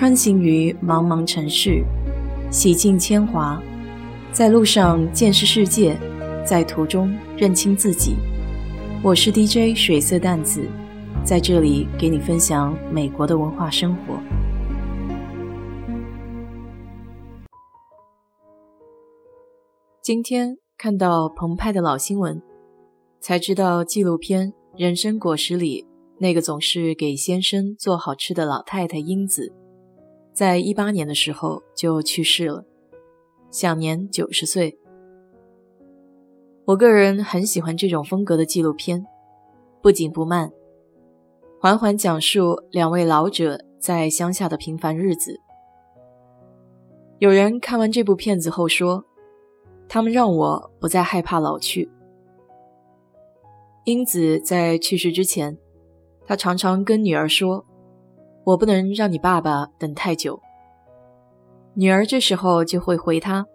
穿行于茫茫城市，洗尽铅华，在路上见识世界，在途中认清自己。我是 DJ 水色淡子，在这里给你分享美国的文化生活。今天看到澎湃的老新闻，才知道纪录片《人生果实》里那个总是给先生做好吃的老太太英子。在一八年的时候就去世了，享年九十岁。我个人很喜欢这种风格的纪录片，不紧不慢，缓缓讲述两位老者在乡下的平凡日子。有人看完这部片子后说，他们让我不再害怕老去。英子在去世之前，她常常跟女儿说。我不能让你爸爸等太久。女儿这时候就会回他，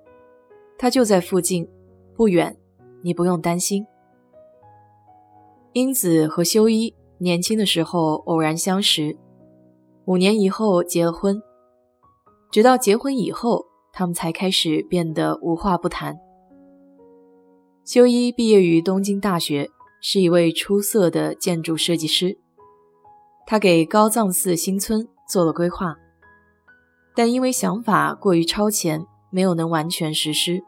他就在附近，不远，你不用担心。英子和修一年轻的时候偶然相识，五年以后结了婚，直到结婚以后，他们才开始变得无话不谈。修一毕业于东京大学，是一位出色的建筑设计师。他给高藏寺新村做了规划，但因为想法过于超前，没有能完全实施。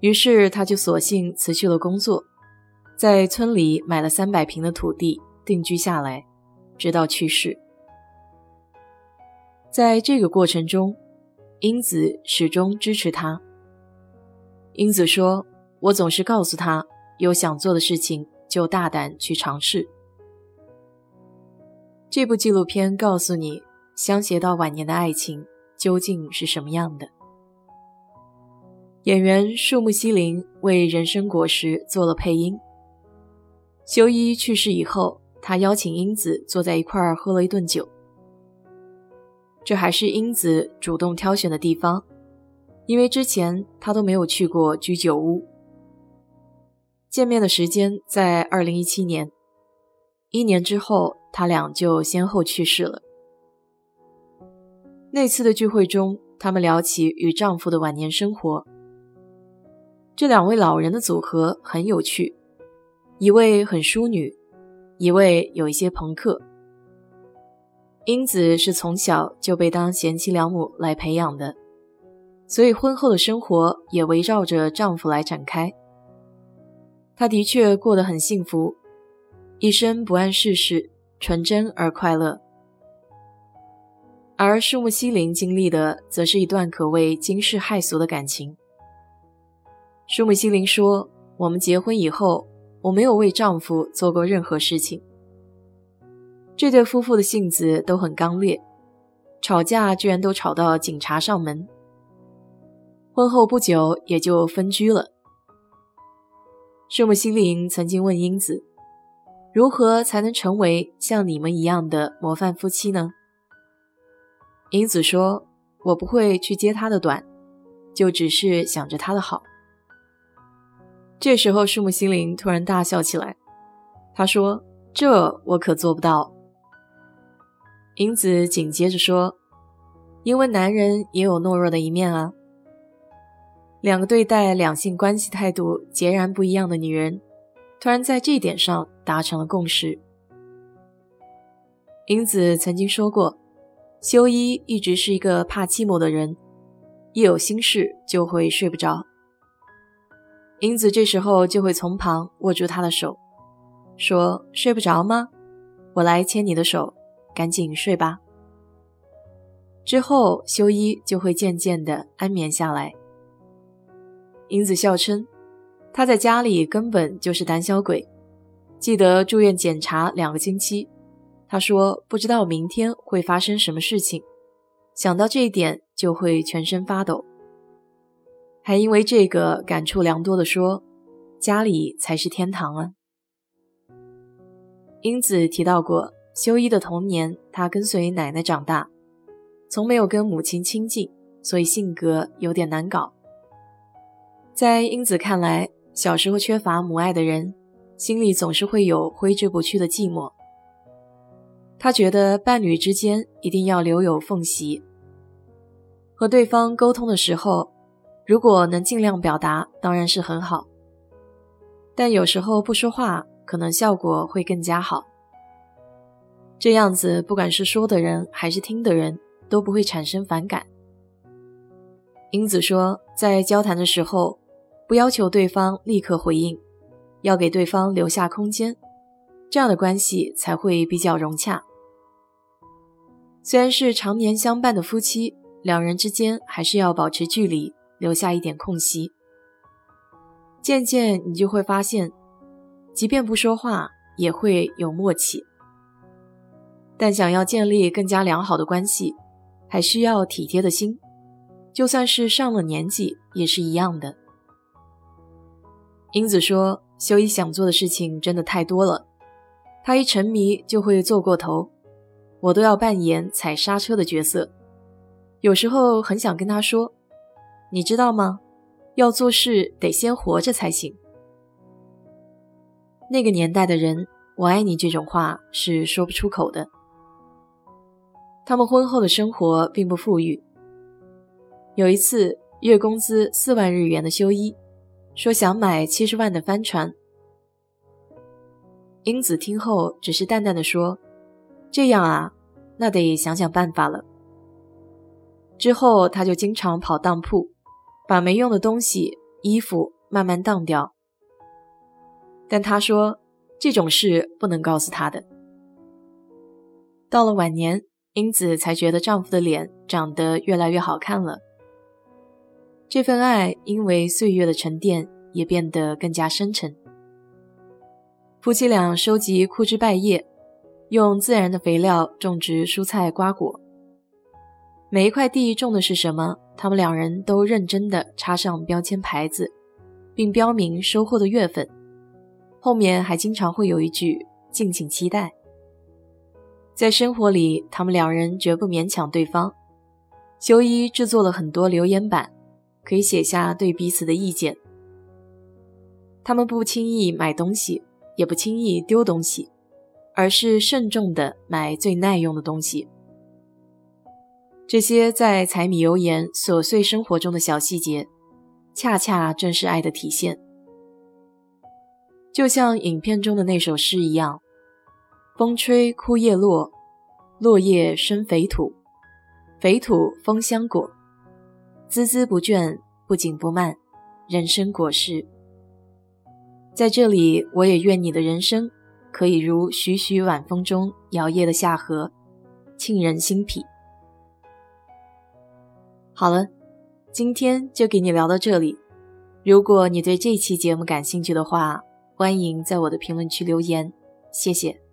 于是他就索性辞去了工作，在村里买了三百平的土地定居下来，直到去世。在这个过程中，英子始终支持他。英子说：“我总是告诉他，有想做的事情就大胆去尝试。”这部纪录片告诉你，相携到晚年的爱情究竟是什么样的。演员树木希林为《人生果实》做了配音。修一去世以后，他邀请英子坐在一块儿喝了一顿酒。这还是英子主动挑选的地方，因为之前他都没有去过居酒屋。见面的时间在二零一七年，一年之后。他俩就先后去世了。那次的聚会中，他们聊起与丈夫的晚年生活。这两位老人的组合很有趣，一位很淑女，一位有一些朋克。英子是从小就被当贤妻良母来培养的，所以婚后的生活也围绕着丈夫来展开。她的确过得很幸福，一生不谙世事。纯真而快乐，而树木希林经历的则是一段可谓惊世骇俗的感情。树木希林说：“我们结婚以后，我没有为丈夫做过任何事情。”这对夫妇的性子都很刚烈，吵架居然都吵到警察上门。婚后不久也就分居了。树木希林曾经问英子。如何才能成为像你们一样的模范夫妻呢？英子说：“我不会去揭他的短，就只是想着他的好。”这时候，树木心灵突然大笑起来。他说：“这我可做不到。”英子紧接着说：“因为男人也有懦弱的一面啊。”两个对待两性关系态度截然不一样的女人。突然在这一点上达成了共识。英子曾经说过，修一一直是一个怕寂寞的人，一有心事就会睡不着。英子这时候就会从旁握住他的手，说：“睡不着吗？我来牵你的手，赶紧睡吧。”之后，修一就会渐渐的安眠下来。英子笑称。他在家里根本就是胆小鬼，记得住院检查两个星期。他说不知道明天会发生什么事情，想到这一点就会全身发抖，还因为这个感触良多的说：“家里才是天堂啊。”英子提到过，修一的童年，他跟随奶奶长大，从没有跟母亲亲近，所以性格有点难搞。在英子看来，小时候缺乏母爱的人，心里总是会有挥之不去的寂寞。他觉得伴侣之间一定要留有缝隙，和对方沟通的时候，如果能尽量表达，当然是很好。但有时候不说话，可能效果会更加好。这样子，不管是说的人还是听的人，都不会产生反感。英子说，在交谈的时候，不要求对方立刻回应，要给对方留下空间，这样的关系才会比较融洽。虽然是常年相伴的夫妻，两人之间还是要保持距离，留下一点空隙。渐渐，你就会发现，即便不说话，也会有默契。但想要建立更加良好的关系，还需要体贴的心，就算是上了年纪也是一样的。英子说：“修一想做的事情真的太多了，他一沉迷就会做过头。”我都要扮演踩刹车的角色，有时候很想跟他说：“你知道吗？要做事得先活着才行。”那个年代的人，“我爱你”这种话是说不出口的。他们婚后的生活并不富裕。有一次，月工资四万日元的修一说想买七十万的帆船，英子听后只是淡淡的说。这样啊，那得想想办法了。之后他就经常跑当铺，把没用的东西、衣服慢慢当掉。但他说这种事不能告诉他的。到了晚年，英子才觉得丈夫的脸长得越来越好看了。这份爱因为岁月的沉淀，也变得更加深沉。夫妻俩收集枯枝败叶。用自然的肥料种植蔬菜瓜果，每一块地种的是什么，他们两人都认真地插上标签牌子，并标明收获的月份，后面还经常会有一句“敬请期待”。在生活里，他们两人绝不勉强对方。修一制作了很多留言板，可以写下对彼此的意见。他们不轻易买东西，也不轻易丢东西。而是慎重的买最耐用的东西。这些在柴米油盐琐碎生活中的小细节，恰恰正是爱的体现。就像影片中的那首诗一样：“风吹枯叶落，落叶生肥土，肥土丰香果，孜孜不倦，不紧不慢，人生果实。”在这里，我也愿你的人生。可以如徐徐晚风中摇曳的夏荷，沁人心脾。好了，今天就给你聊到这里。如果你对这期节目感兴趣的话，欢迎在我的评论区留言，谢谢。